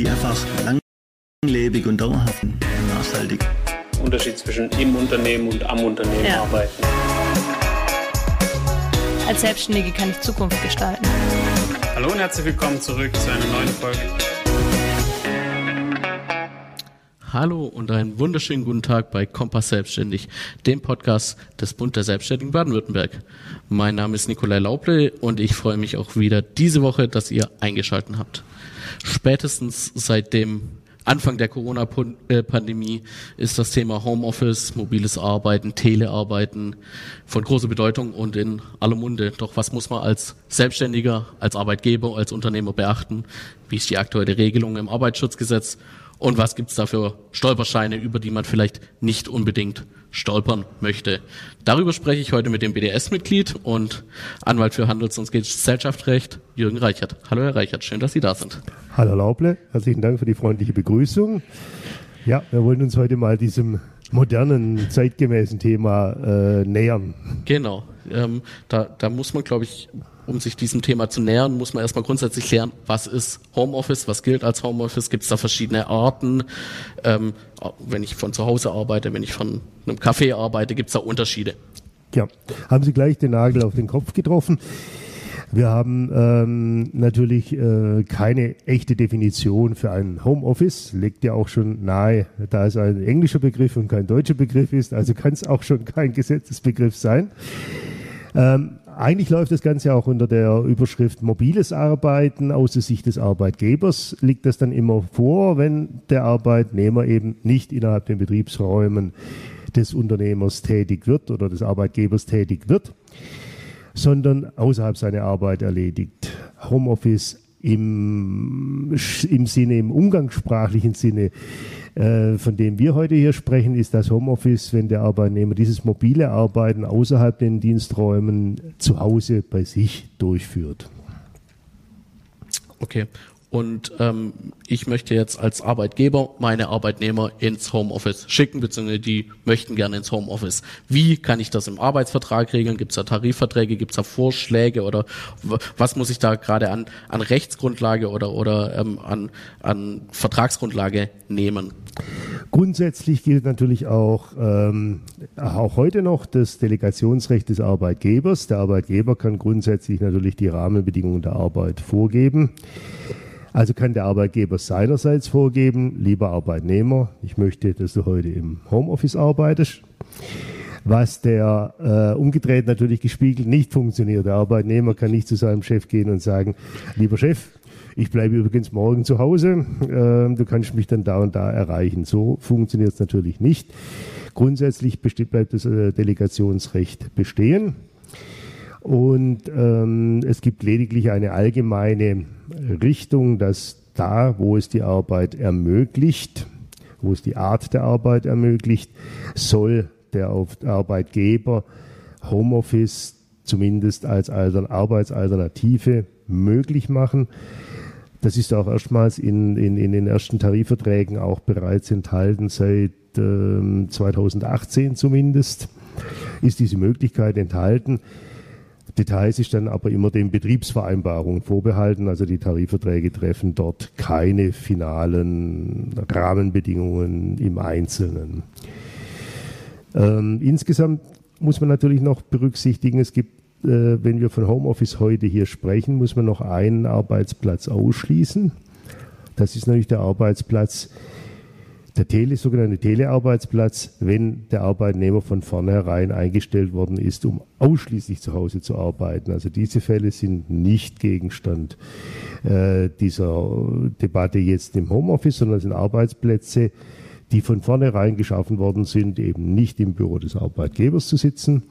die einfach langlebig und dauerhaft und nachhaltig. Unterschied zwischen im Unternehmen und am Unternehmen ja. arbeiten. Als Selbstständige kann ich Zukunft gestalten. Hallo und herzlich willkommen zurück zu einer neuen Folge. Hallo und einen wunderschönen guten Tag bei Kompass Selbstständig, dem Podcast des Bund der Selbstständigen Baden-Württemberg. Mein Name ist Nikolai Lauble und ich freue mich auch wieder diese Woche, dass ihr eingeschalten habt. Spätestens seit dem Anfang der Corona-Pandemie ist das Thema Homeoffice, mobiles Arbeiten, Telearbeiten von großer Bedeutung und in aller Munde. Doch was muss man als Selbstständiger, als Arbeitgeber, als Unternehmer beachten? Wie ist die aktuelle Regelung im Arbeitsschutzgesetz? Und was gibt's da für Stolperscheine, über die man vielleicht nicht unbedingt stolpern möchte? Darüber spreche ich heute mit dem BDS-Mitglied und Anwalt für Handels- und Gesellschaftsrecht, Jürgen Reichert. Hallo Herr Reichert, schön, dass Sie da sind. Hallo Lauble, herzlichen Dank für die freundliche Begrüßung. Ja, wir wollen uns heute mal diesem modernen, zeitgemäßen Thema äh, nähern. Genau. Ähm, da, da muss man, glaube ich, um sich diesem Thema zu nähern, muss man erstmal grundsätzlich klären, was ist Homeoffice, was gilt als Homeoffice, gibt es da verschiedene Arten, ähm, wenn ich von zu Hause arbeite, wenn ich von einem Café arbeite, gibt es da Unterschiede? Ja, haben Sie gleich den Nagel auf den Kopf getroffen. Wir haben ähm, natürlich äh, keine echte Definition für ein Homeoffice, legt ja auch schon nahe, da es ein englischer Begriff und kein deutscher Begriff ist, also kann es auch schon kein Gesetzesbegriff sein. Ähm, eigentlich läuft das Ganze auch unter der Überschrift mobiles Arbeiten. Aus der Sicht des Arbeitgebers liegt das dann immer vor, wenn der Arbeitnehmer eben nicht innerhalb den Betriebsräumen des Unternehmers tätig wird oder des Arbeitgebers tätig wird, sondern außerhalb seiner Arbeit erledigt. Homeoffice im, im Sinne, im umgangssprachlichen Sinne äh, von dem wir heute hier sprechen, ist das Homeoffice, wenn der Arbeitnehmer dieses mobile Arbeiten außerhalb den Diensträumen zu Hause bei sich durchführt. Okay. Und ähm, ich möchte jetzt als Arbeitgeber meine Arbeitnehmer ins Homeoffice schicken, beziehungsweise die möchten gerne ins Homeoffice. Wie kann ich das im Arbeitsvertrag regeln? Gibt es da Tarifverträge? Gibt es da Vorschläge? Oder was muss ich da gerade an, an Rechtsgrundlage oder, oder ähm, an, an Vertragsgrundlage nehmen? Grundsätzlich gilt natürlich auch, ähm, auch heute noch das Delegationsrecht des Arbeitgebers. Der Arbeitgeber kann grundsätzlich natürlich die Rahmenbedingungen der Arbeit vorgeben. Also kann der Arbeitgeber seinerseits vorgeben, lieber Arbeitnehmer, ich möchte, dass du heute im Homeoffice arbeitest. Was der äh, umgedreht natürlich gespiegelt nicht funktioniert. Der Arbeitnehmer kann nicht zu seinem Chef gehen und sagen, lieber Chef, ich bleibe übrigens morgen zu Hause, äh, du kannst mich dann da und da erreichen. So funktioniert es natürlich nicht. Grundsätzlich bleibt das äh, Delegationsrecht bestehen. Und ähm, es gibt lediglich eine allgemeine Richtung, dass da, wo es die Arbeit ermöglicht, wo es die Art der Arbeit ermöglicht, soll der Arbeitgeber Homeoffice zumindest als Arbeitsalternative möglich machen. Das ist auch erstmals in, in, in den ersten Tarifverträgen auch bereits enthalten, seit äh, 2018 zumindest ist diese Möglichkeit enthalten. Details ist dann aber immer den Betriebsvereinbarungen vorbehalten. Also die Tarifverträge treffen dort keine finalen Rahmenbedingungen im Einzelnen. Ähm, insgesamt muss man natürlich noch berücksichtigen, es gibt, äh, wenn wir von Homeoffice heute hier sprechen, muss man noch einen Arbeitsplatz ausschließen. Das ist natürlich der Arbeitsplatz, der Tele, sogenannte Telearbeitsplatz, wenn der Arbeitnehmer von vornherein eingestellt worden ist, um ausschließlich zu Hause zu arbeiten. Also diese Fälle sind nicht Gegenstand äh, dieser Debatte jetzt im Homeoffice, sondern sind Arbeitsplätze, die von vornherein geschaffen worden sind, eben nicht im Büro des Arbeitgebers zu sitzen,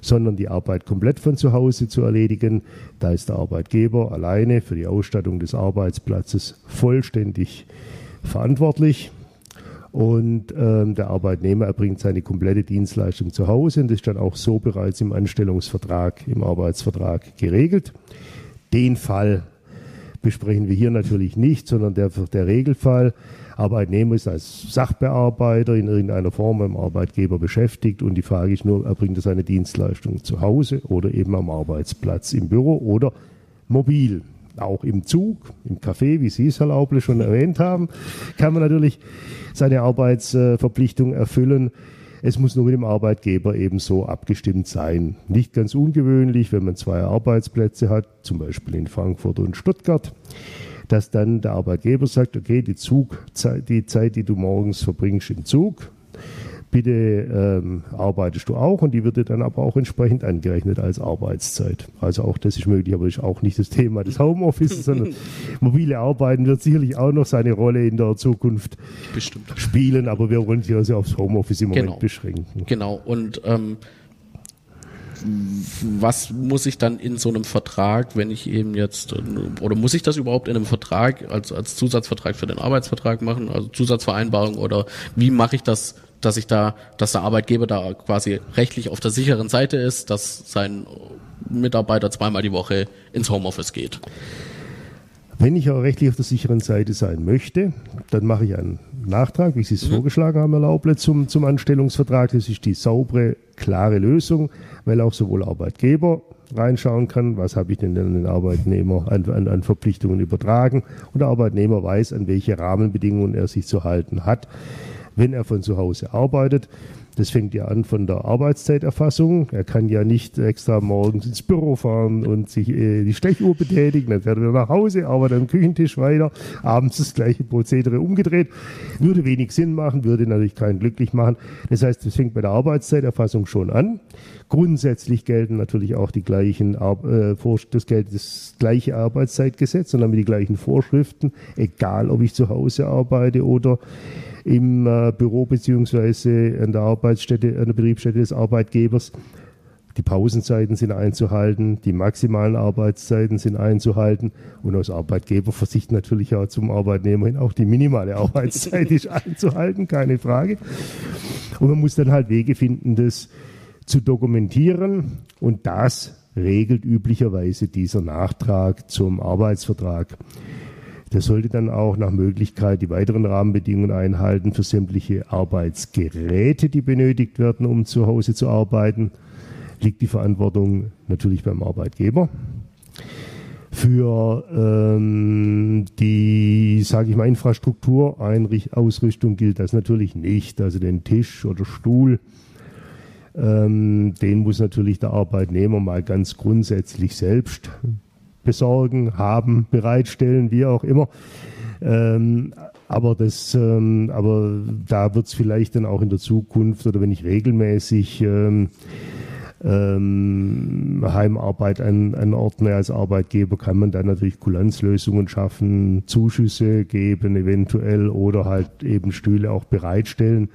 sondern die Arbeit komplett von zu Hause zu erledigen. Da ist der Arbeitgeber alleine für die Ausstattung des Arbeitsplatzes vollständig verantwortlich. Und ähm, der Arbeitnehmer erbringt seine komplette Dienstleistung zu Hause und das ist dann auch so bereits im Anstellungsvertrag, im Arbeitsvertrag geregelt. Den Fall besprechen wir hier natürlich nicht, sondern der, der Regelfall. Arbeitnehmer ist als Sachbearbeiter in irgendeiner Form beim Arbeitgeber beschäftigt und die Frage ist nur, erbringt er seine Dienstleistung zu Hause oder eben am Arbeitsplatz im Büro oder mobil. Auch im Zug, im Café, wie Sie es, Herr Lauble, schon erwähnt haben, kann man natürlich seine Arbeitsverpflichtung erfüllen. Es muss nur mit dem Arbeitgeber ebenso abgestimmt sein. Nicht ganz ungewöhnlich, wenn man zwei Arbeitsplätze hat, zum Beispiel in Frankfurt und Stuttgart, dass dann der Arbeitgeber sagt, okay, die Zugzeit, die Zeit, die du morgens verbringst im Zug, bitte ähm, arbeitest du auch und die wird dir dann aber auch entsprechend angerechnet als Arbeitszeit. Also auch das ist möglich, aber ist auch nicht das Thema des Homeoffices, sondern mobile Arbeiten wird sicherlich auch noch seine Rolle in der Zukunft Bestimmt. spielen, aber wir wollen sich also aufs Homeoffice im Moment genau. beschränken. Genau, und ähm, was muss ich dann in so einem Vertrag, wenn ich eben jetzt, oder muss ich das überhaupt in einem Vertrag als, als Zusatzvertrag für den Arbeitsvertrag machen, also Zusatzvereinbarung, oder wie mache ich das dass ich da, dass der Arbeitgeber da quasi rechtlich auf der sicheren Seite ist, dass sein Mitarbeiter zweimal die Woche ins Homeoffice geht. Wenn ich auch rechtlich auf der sicheren Seite sein möchte, dann mache ich einen Nachtrag, wie Sie es mhm. vorgeschlagen haben, Erlauble, zum, zum Anstellungsvertrag. Das ist die saubere, klare Lösung, weil auch sowohl Arbeitgeber reinschauen kann, was habe ich denn an den Arbeitnehmer an, an, an Verpflichtungen übertragen und der Arbeitnehmer weiß, an welche Rahmenbedingungen er sich zu halten hat wenn er von zu Hause arbeitet. Das fängt ja an von der Arbeitszeiterfassung. Er kann ja nicht extra morgens ins Büro fahren und sich äh, die Stechuhr betätigen. Dann fährt er nach Hause, arbeitet am Küchentisch weiter. Abends das gleiche Prozedere umgedreht. Würde wenig Sinn machen, würde natürlich keinen glücklich machen. Das heißt, das fängt bei der Arbeitszeiterfassung schon an. Grundsätzlich gelten natürlich auch die gleichen, äh, das, gilt das gleiche Arbeitszeitgesetz und damit die gleichen Vorschriften, egal ob ich zu Hause arbeite oder im äh, Büro beziehungsweise an der Arbeitsstätte, an der Betriebsstätte des Arbeitgebers. Die Pausenzeiten sind einzuhalten, die maximalen Arbeitszeiten sind einzuhalten und aus Arbeitgeberversicht natürlich auch zum Arbeitnehmer hin auch die minimale Arbeitszeit ist einzuhalten, keine Frage. Und man muss dann halt Wege finden, das zu dokumentieren und das regelt üblicherweise dieser Nachtrag zum Arbeitsvertrag. Der sollte dann auch nach Möglichkeit die weiteren Rahmenbedingungen einhalten für sämtliche Arbeitsgeräte, die benötigt werden, um zu Hause zu arbeiten. Liegt die Verantwortung natürlich beim Arbeitgeber. Für ähm, die, sage ich mal, Infrastrukturausrüstung gilt das natürlich nicht. Also den Tisch oder Stuhl, ähm, den muss natürlich der Arbeitnehmer mal ganz grundsätzlich selbst besorgen, haben, bereitstellen, wie auch immer. Ähm, aber das, ähm, aber da wird es vielleicht dann auch in der Zukunft oder wenn ich regelmäßig ähm, ähm, Heimarbeit an, anordne als Arbeitgeber, kann man dann natürlich Kulanzlösungen schaffen, Zuschüsse geben eventuell oder halt eben Stühle auch bereitstellen.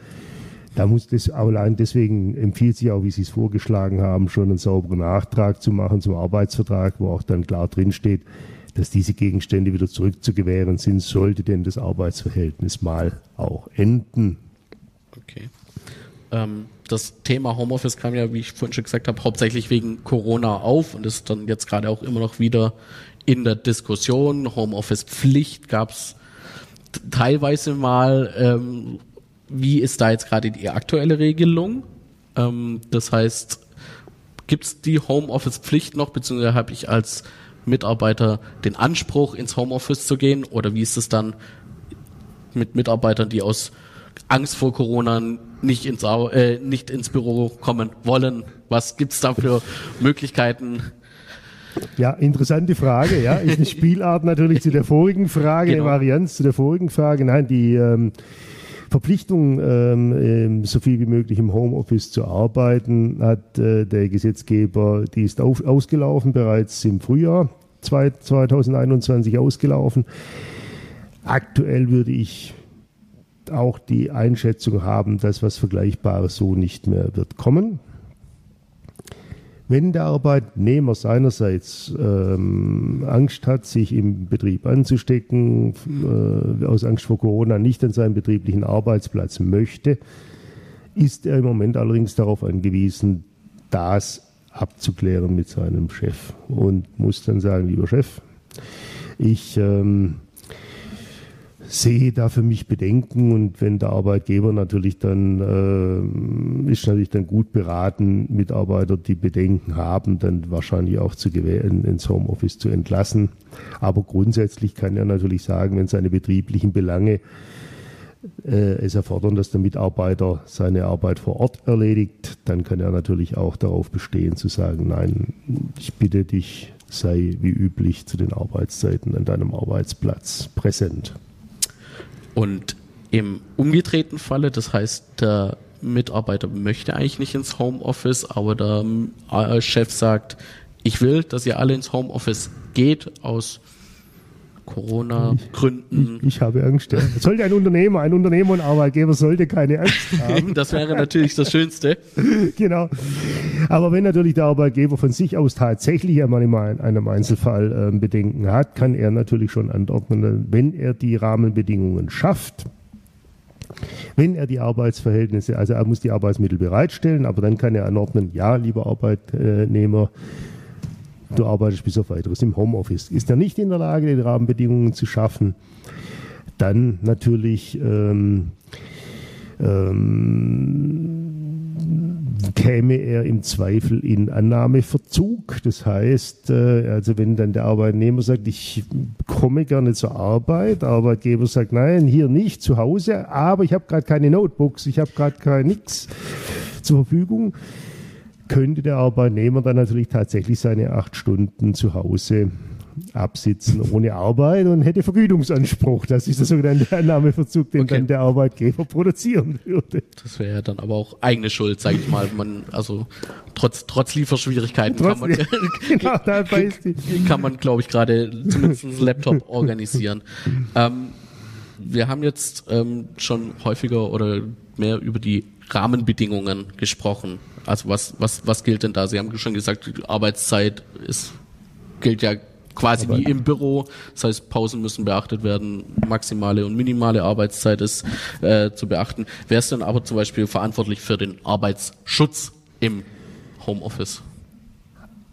Da muss das allein deswegen empfiehlt sich auch, wie Sie es vorgeschlagen haben, schon einen sauberen Nachtrag zu machen zum Arbeitsvertrag, wo auch dann klar drinsteht, dass diese Gegenstände wieder zurückzugewähren sind, sollte denn das Arbeitsverhältnis mal auch enden. Okay. Ähm, das Thema Homeoffice kam ja, wie ich vorhin schon gesagt habe, hauptsächlich wegen Corona auf und ist dann jetzt gerade auch immer noch wieder in der Diskussion. Homeoffice-Pflicht gab es teilweise mal ähm, wie ist da jetzt gerade die aktuelle Regelung? Ähm, das heißt, gibt es die Homeoffice-Pflicht noch, beziehungsweise habe ich als Mitarbeiter den Anspruch, ins Homeoffice zu gehen? Oder wie ist es dann mit Mitarbeitern, die aus Angst vor Corona nicht ins, äh, nicht ins Büro kommen wollen? Was gibt es da für Möglichkeiten? Ja, interessante Frage. Ja, ist eine Spielart natürlich zu der vorigen Frage, genau. eine Varianz zu der vorigen Frage. Nein, die ähm, Verpflichtung, ähm, ähm, so viel wie möglich im Homeoffice zu arbeiten, hat äh, der Gesetzgeber, die ist auf, ausgelaufen, bereits im Frühjahr 2021 ausgelaufen. Aktuell würde ich auch die Einschätzung haben, dass was Vergleichbares so nicht mehr wird kommen. Wenn der Arbeitnehmer seinerseits ähm, Angst hat, sich im Betrieb anzustecken, äh, aus Angst vor Corona nicht an seinen betrieblichen Arbeitsplatz möchte, ist er im Moment allerdings darauf angewiesen, das abzuklären mit seinem Chef und muss dann sagen, lieber Chef, ich ähm, sehe da für mich Bedenken und wenn der Arbeitgeber natürlich dann äh, ist natürlich dann gut beraten, Mitarbeiter, die Bedenken haben, dann wahrscheinlich auch zu gewähren, ins Homeoffice zu entlassen. Aber grundsätzlich kann er natürlich sagen, wenn seine betrieblichen Belange äh, es erfordern, dass der Mitarbeiter seine Arbeit vor Ort erledigt, dann kann er natürlich auch darauf bestehen zu sagen, nein, ich bitte dich, sei wie üblich zu den Arbeitszeiten an deinem Arbeitsplatz präsent. Und im umgedrehten Falle, das heißt, der Mitarbeiter möchte eigentlich nicht ins Homeoffice, aber der äh, Chef sagt, ich will, dass ihr alle ins Homeoffice geht aus Corona-Gründen. Ich, ich, habe Angst. Ja. Sollte ein Unternehmer, ein Unternehmer und Arbeitgeber sollte keine Angst haben. das wäre natürlich das Schönste. genau. Aber wenn natürlich der Arbeitgeber von sich aus tatsächlich einmal in einem Einzelfall äh, Bedenken hat, kann er natürlich schon anordnen, wenn er die Rahmenbedingungen schafft, wenn er die Arbeitsverhältnisse, also er muss die Arbeitsmittel bereitstellen, aber dann kann er anordnen, ja, lieber Arbeitnehmer, du arbeitest bis auf weiteres im Homeoffice. Ist er nicht in der Lage, die Rahmenbedingungen zu schaffen, dann natürlich ähm, ähm, käme er im Zweifel in Annahmeverzug. Das heißt, äh, also wenn dann der Arbeitnehmer sagt, ich komme gerne zur Arbeit, der Arbeitgeber sagt, nein, hier nicht, zu Hause, aber ich habe gerade keine Notebooks, ich habe gerade kein nix zur Verfügung, könnte der Arbeitnehmer dann natürlich tatsächlich seine acht Stunden zu Hause absitzen ohne Arbeit und hätte Vergütungsanspruch. Das ist der sogenannte Annahmeverzug, den okay. dann der Arbeitgeber produzieren würde. Das wäre ja dann aber auch eigene Schuld, sage ich mal. Man, also trotz, trotz Lieferschwierigkeiten trotz, kann man, genau, kann man, glaube ich, gerade zumindest einen Laptop organisieren. Ähm, wir haben jetzt ähm, schon häufiger oder mehr über die Rahmenbedingungen gesprochen. Also was, was, was gilt denn da? Sie haben schon gesagt, die Arbeitszeit ist, gilt ja quasi wie im Büro. Das heißt, Pausen müssen beachtet werden, maximale und minimale Arbeitszeit ist äh, zu beachten. Wer ist denn aber zum Beispiel verantwortlich für den Arbeitsschutz im Homeoffice?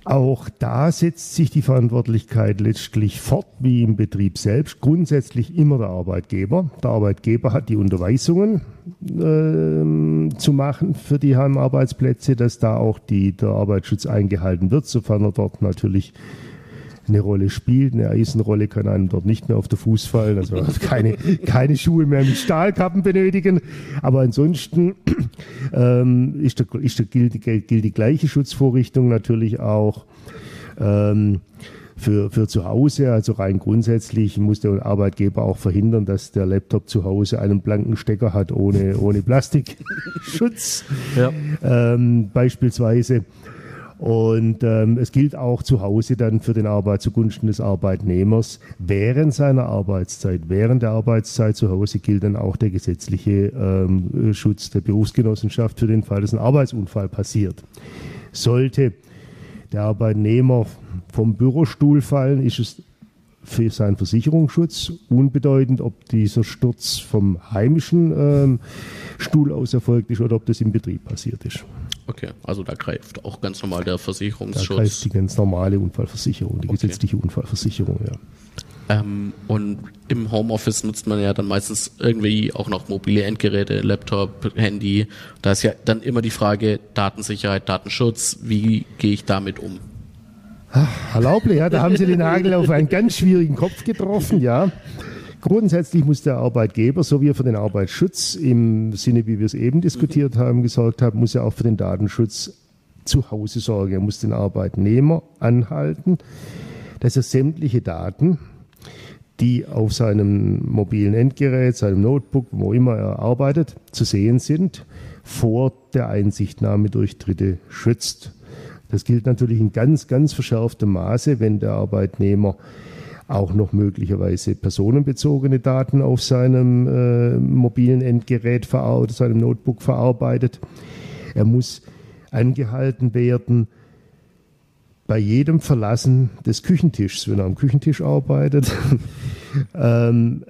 Auch da setzt sich die Verantwortlichkeit letztlich fort, wie im Betrieb selbst. Grundsätzlich immer der Arbeitgeber. Der Arbeitgeber hat die Unterweisungen äh, zu machen für die Heimarbeitsplätze, dass da auch die, der Arbeitsschutz eingehalten wird, sofern er dort natürlich eine Rolle spielt. Eine Eisenrolle kann einem dort nicht mehr auf den Fuß fallen, also keine, keine Schuhe mehr mit Stahlkappen benötigen. Aber ansonsten ähm, ist der, ist der, gilt, gilt die gleiche Schutzvorrichtung natürlich auch. Ähm, für, für zu Hause, also rein grundsätzlich muss der Arbeitgeber auch verhindern, dass der Laptop zu Hause einen blanken Stecker hat ohne, ohne Plastikschutz. Ja. Ähm, beispielsweise. Und ähm, es gilt auch zu Hause dann für den Arbeit zugunsten des Arbeitnehmers während seiner Arbeitszeit. Während der Arbeitszeit zu Hause gilt dann auch der gesetzliche ähm, Schutz der Berufsgenossenschaft für den Fall, dass ein Arbeitsunfall passiert. Sollte der Arbeitnehmer vom Bürostuhl fallen, ist es für seinen Versicherungsschutz unbedeutend, ob dieser Sturz vom heimischen ähm, Stuhl aus erfolgt ist oder ob das im Betrieb passiert ist. Okay, also da greift auch ganz normal der Versicherungsschutz. Da greift die ganz normale Unfallversicherung, die okay. gesetzliche Unfallversicherung, ja. Ähm, und im Homeoffice nutzt man ja dann meistens irgendwie auch noch mobile Endgeräte, Laptop, Handy. Da ist ja dann immer die Frage Datensicherheit, Datenschutz. Wie gehe ich damit um? Herr Lauble, ja, da haben Sie den Nagel auf einen ganz schwierigen Kopf getroffen, ja. Grundsätzlich muss der Arbeitgeber, so wie er für den Arbeitsschutz im Sinne, wie wir es eben diskutiert mhm. haben, gesorgt haben, muss er auch für den Datenschutz zu Hause sorgen. Er muss den Arbeitnehmer anhalten, dass er sämtliche Daten, die auf seinem mobilen Endgerät, seinem Notebook, wo immer er arbeitet, zu sehen sind, vor der Einsichtnahme durch Dritte schützt. Das gilt natürlich in ganz, ganz verschärftem Maße, wenn der Arbeitnehmer auch noch möglicherweise personenbezogene Daten auf seinem äh, mobilen Endgerät seinem Notebook verarbeitet. Er muss angehalten werden, bei jedem Verlassen des Küchentischs, wenn er am Küchentisch arbeitet, ähm,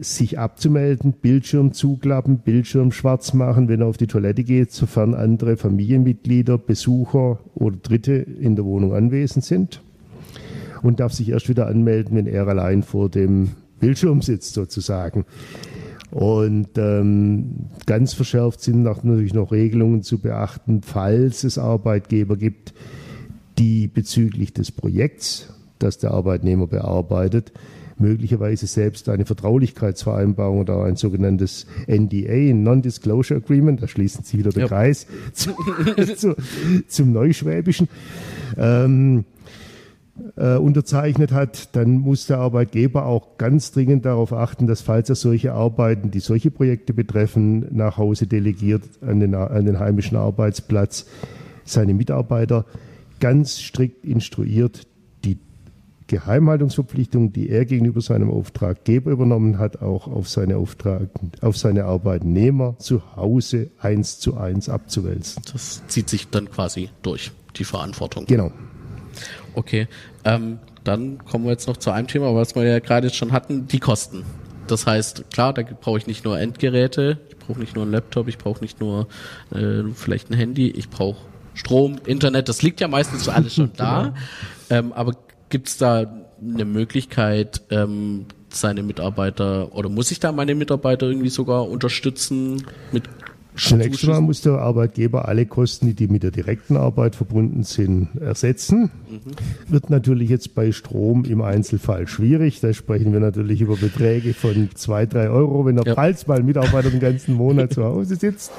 sich abzumelden, Bildschirm zuklappen, Bildschirm schwarz machen, wenn er auf die Toilette geht, sofern andere Familienmitglieder, Besucher oder Dritte in der Wohnung anwesend sind und darf sich erst wieder anmelden, wenn er allein vor dem Bildschirm sitzt sozusagen. Und ähm, ganz verschärft sind natürlich noch Regelungen zu beachten, falls es Arbeitgeber gibt, die bezüglich des Projekts, das der Arbeitnehmer bearbeitet, möglicherweise selbst eine Vertraulichkeitsvereinbarung oder ein sogenanntes NDA, Non-Disclosure Agreement, da schließen Sie wieder den ja. Kreis zu, zu, zum Neuschwäbischen, ähm, äh, unterzeichnet hat, dann muss der Arbeitgeber auch ganz dringend darauf achten, dass falls er solche Arbeiten, die solche Projekte betreffen, nach Hause delegiert an den, an den heimischen Arbeitsplatz, seine Mitarbeiter ganz strikt instruiert, die Geheimhaltungsverpflichtung, die er gegenüber seinem Auftraggeber übernommen hat, auch auf seine, Auftrag, auf seine Arbeitnehmer zu Hause eins zu eins abzuwälzen. Das zieht sich dann quasi durch, die Verantwortung. Genau. Okay, ähm, dann kommen wir jetzt noch zu einem Thema, was wir ja gerade schon hatten, die Kosten. Das heißt, klar, da brauche ich nicht nur Endgeräte, ich brauche nicht nur einen Laptop, ich brauche nicht nur äh, vielleicht ein Handy, ich brauche Strom, Internet, das liegt ja meistens alles schon da. genau. ähm, aber gibt es da eine Möglichkeit, ähm, seine Mitarbeiter oder muss ich da meine Mitarbeiter irgendwie sogar unterstützen mit Zunächst einmal muss der Arbeitgeber alle Kosten, die mit der direkten Arbeit verbunden sind, ersetzen. Mhm. Wird natürlich jetzt bei Strom im Einzelfall schwierig. Da sprechen wir natürlich über Beträge von zwei, drei Euro, wenn er ja. mal Mitarbeiter den ganzen Monat zu Hause sitzt.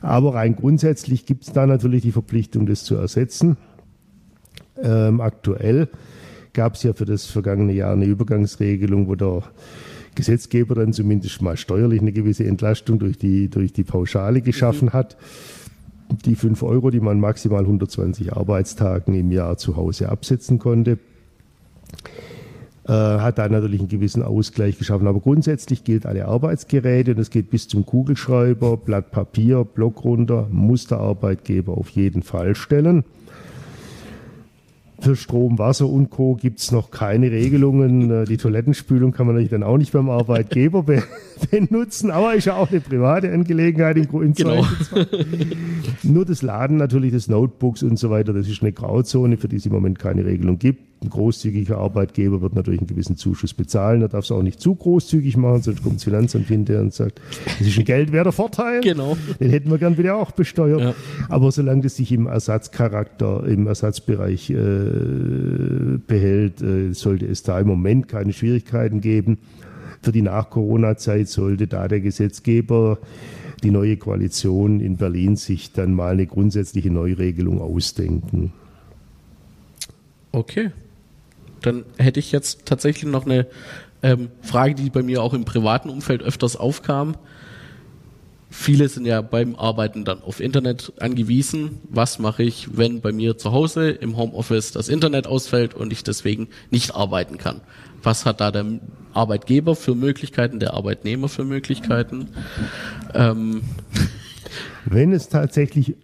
Aber rein grundsätzlich gibt es da natürlich die Verpflichtung, das zu ersetzen. Ähm, aktuell gab es ja für das vergangene Jahr eine Übergangsregelung, wo der Gesetzgeber dann zumindest mal steuerlich eine gewisse Entlastung durch die, durch die Pauschale geschaffen mhm. hat. Die 5 Euro, die man maximal 120 Arbeitstagen im Jahr zu Hause absetzen konnte, äh, hat da natürlich einen gewissen Ausgleich geschaffen. Aber grundsätzlich gilt alle Arbeitsgeräte, und das geht bis zum Kugelschreiber, Blatt Papier, Block runter, muss der Arbeitgeber auf jeden Fall stellen. Für Strom, Wasser und Co. gibt es noch keine Regelungen. Äh, die Toilettenspülung kann man natürlich dann auch nicht beim Arbeitgeber be benutzen, aber ist ja auch eine private Angelegenheit im genau. Nur das Laden natürlich des Notebooks und so weiter, das ist eine Grauzone, für die es im Moment keine Regelung gibt ein großzügiger Arbeitgeber wird natürlich einen gewissen Zuschuss bezahlen. Er darf es auch nicht zu großzügig machen, sonst kommt das Finanzamt hinterher und sagt, das ist ein geldwerter Vorteil. Genau. Den hätten wir gern wieder auch besteuert. Ja. Aber solange das sich im Ersatzcharakter, im Ersatzbereich äh, behält, äh, sollte es da im Moment keine Schwierigkeiten geben. Für die Nach-Corona-Zeit sollte da der Gesetzgeber die neue Koalition in Berlin sich dann mal eine grundsätzliche Neuregelung ausdenken. Okay, dann hätte ich jetzt tatsächlich noch eine ähm, Frage, die bei mir auch im privaten Umfeld öfters aufkam. Viele sind ja beim Arbeiten dann auf Internet angewiesen. Was mache ich, wenn bei mir zu Hause im Homeoffice das Internet ausfällt und ich deswegen nicht arbeiten kann? Was hat da der Arbeitgeber für Möglichkeiten, der Arbeitnehmer für Möglichkeiten? Ähm. Wenn es tatsächlich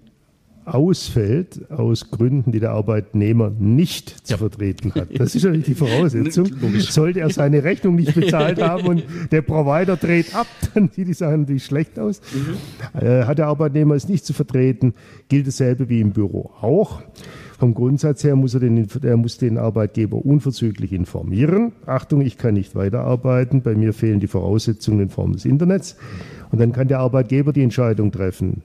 ausfällt aus Gründen, die der Arbeitnehmer nicht zu ja. vertreten hat. Das ist ja nicht die Voraussetzung. Sollte er seine Rechnung nicht bezahlt haben und der Provider dreht ab, dann sieht die Sache natürlich schlecht aus. Mhm. Äh, hat der Arbeitnehmer es nicht zu vertreten, gilt dasselbe wie im Büro auch. Vom Grundsatz her muss er den, er muss den Arbeitgeber unverzüglich informieren. Achtung, ich kann nicht weiterarbeiten, bei mir fehlen die Voraussetzungen in Form des Internets. Und dann kann der Arbeitgeber die Entscheidung treffen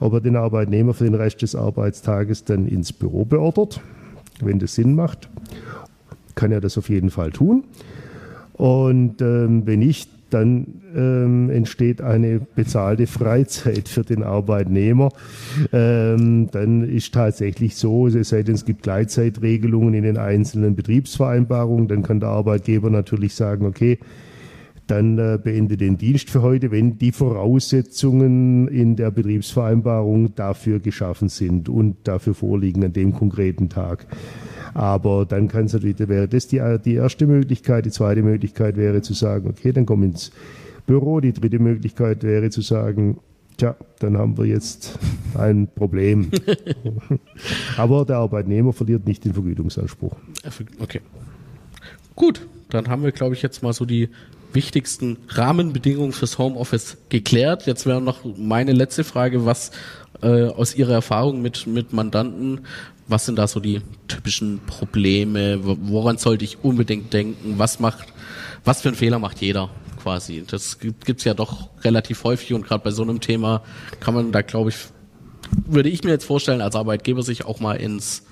ob er den Arbeitnehmer für den Rest des Arbeitstages dann ins Büro beordert, wenn das Sinn macht, kann er das auf jeden Fall tun. Und ähm, wenn nicht, dann ähm, entsteht eine bezahlte Freizeit für den Arbeitnehmer. Ähm, dann ist tatsächlich so, es sei denn, es gibt Gleitzeitregelungen in den einzelnen Betriebsvereinbarungen, dann kann der Arbeitgeber natürlich sagen, okay, dann äh, beende den Dienst für heute, wenn die Voraussetzungen in der Betriebsvereinbarung dafür geschaffen sind und dafür vorliegen an dem konkreten Tag. Aber dann kann es natürlich, wäre das die, die erste Möglichkeit. Die zweite Möglichkeit wäre zu sagen, okay, dann komm ins Büro. Die dritte Möglichkeit wäre zu sagen, tja, dann haben wir jetzt ein Problem. Aber der Arbeitnehmer verliert nicht den Vergütungsanspruch. Okay. Gut, dann haben wir, glaube ich, jetzt mal so die wichtigsten Rahmenbedingungen fürs Homeoffice geklärt. Jetzt wäre noch meine letzte Frage, was äh, aus Ihrer Erfahrung mit, mit Mandanten, was sind da so die typischen Probleme? Woran sollte ich unbedingt denken? Was macht, was für einen Fehler macht jeder quasi? Das gibt's ja doch relativ häufig und gerade bei so einem Thema kann man da, glaube ich, würde ich mir jetzt vorstellen, als Arbeitgeber sich auch mal ins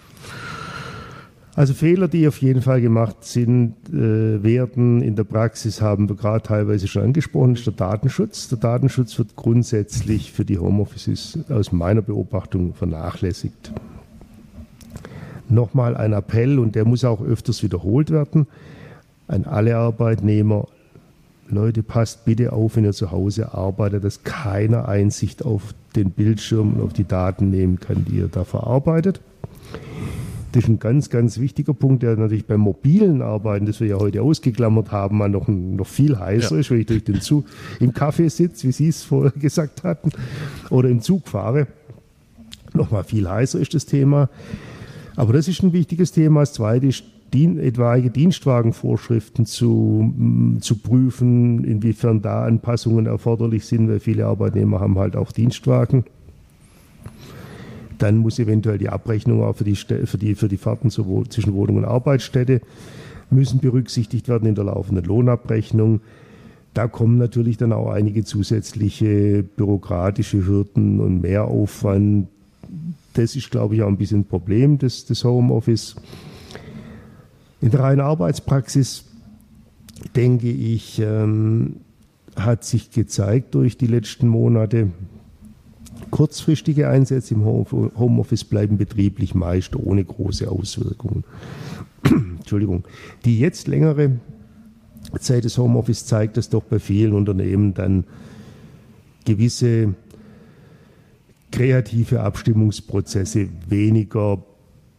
also Fehler, die auf jeden Fall gemacht sind, äh, werden in der Praxis, haben wir gerade teilweise schon angesprochen, ist der Datenschutz. Der Datenschutz wird grundsätzlich für die Homeoffices aus meiner Beobachtung vernachlässigt. Nochmal ein Appell, und der muss auch öfters wiederholt werden, an alle Arbeitnehmer, Leute, passt bitte auf, wenn ihr zu Hause arbeitet, dass keiner Einsicht auf den Bildschirm und auf die Daten nehmen kann, die ihr da verarbeitet. Das ist ein ganz, ganz wichtiger Punkt, der natürlich beim mobilen Arbeiten, das wir ja heute ausgeklammert haben, mal noch, noch viel heißer ja. ist, wenn ich durch den Zug im Café sitze, wie Sie es vorher gesagt hatten, oder im Zug fahre. Nochmal viel heißer ist das Thema. Aber das ist ein wichtiges Thema. Das zweite ist, dien, etwaige Dienstwagenvorschriften zu, zu prüfen, inwiefern da Anpassungen erforderlich sind, weil viele Arbeitnehmer haben halt auch Dienstwagen. Dann muss eventuell die Abrechnung auch für die, für die, für die Fahrten zwischen Wohnung und Arbeitsstätte müssen berücksichtigt werden in der laufenden Lohnabrechnung. Da kommen natürlich dann auch einige zusätzliche bürokratische Hürden und Mehraufwand. Das ist, glaube ich, auch ein bisschen ein Problem des, des Homeoffice. In der reinen Arbeitspraxis, denke ich, ähm, hat sich gezeigt durch die letzten Monate, Kurzfristige Einsätze im Homeoffice bleiben betrieblich meist ohne große Auswirkungen. Entschuldigung. Die jetzt längere Zeit des Homeoffice zeigt, dass doch bei vielen Unternehmen dann gewisse kreative Abstimmungsprozesse weniger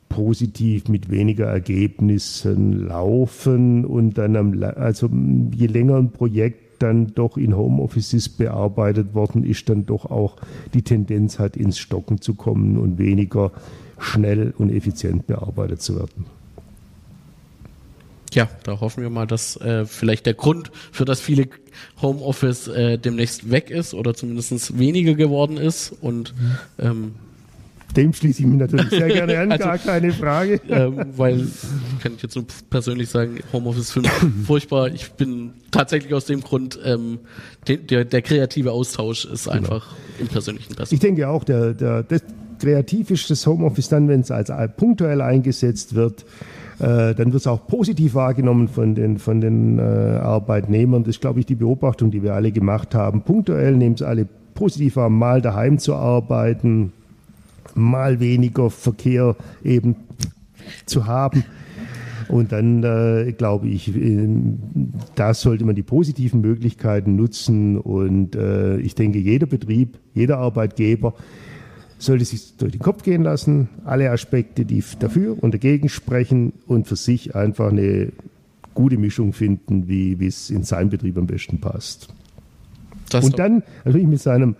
positiv mit weniger Ergebnissen laufen und dann am, also je länger ein Projekt dann doch in Homeoffices bearbeitet worden ist, dann doch auch die Tendenz hat, ins Stocken zu kommen und weniger schnell und effizient bearbeitet zu werden. Ja, da hoffen wir mal, dass äh, vielleicht der Grund für das viele Homeoffice äh, demnächst weg ist oder zumindest weniger geworden ist und ähm, dem schließe ich mich natürlich sehr gerne an, also, gar keine Frage. Ähm, weil, kann ich jetzt nur persönlich sagen, Homeoffice finde ich furchtbar. Ich bin tatsächlich aus dem Grund, ähm, der, der kreative Austausch ist genau. einfach im Persönlichen besser. Ich denke auch, der, der, das kreativ ist das Homeoffice dann, wenn es als punktuell eingesetzt wird, äh, dann wird es auch positiv wahrgenommen von den, von den äh, Arbeitnehmern. Das ist, glaube ich, die Beobachtung, die wir alle gemacht haben. Punktuell nehmen es alle positiv wahr, mal daheim zu arbeiten, mal weniger Verkehr eben zu haben. Und dann äh, glaube ich, äh, da sollte man die positiven Möglichkeiten nutzen. Und äh, ich denke, jeder Betrieb, jeder Arbeitgeber sollte sich durch den Kopf gehen lassen, alle Aspekte, die dafür und dagegen sprechen und für sich einfach eine gute Mischung finden, wie es in seinem Betrieb am besten passt. Das und dann natürlich mit seinem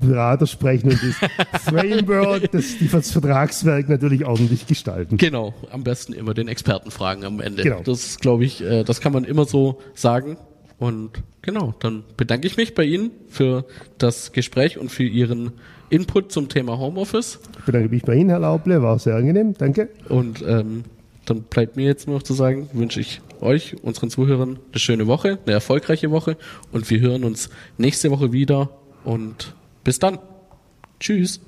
Berater sprechen und das Framework, das, das Vertragswerk natürlich ordentlich gestalten. Genau, am besten immer den Experten fragen am Ende. Genau. Das glaube ich, äh, das kann man immer so sagen. Und genau, dann bedanke ich mich bei Ihnen für das Gespräch und für Ihren Input zum Thema Homeoffice. Ich bedanke mich bei Ihnen, Herr Lauble, war sehr angenehm, danke. Und ähm, dann bleibt mir jetzt nur noch zu sagen, wünsche ich euch, unseren Zuhörern, eine schöne Woche, eine erfolgreiche Woche und wir hören uns nächste Woche wieder und bis dann. Tschüss.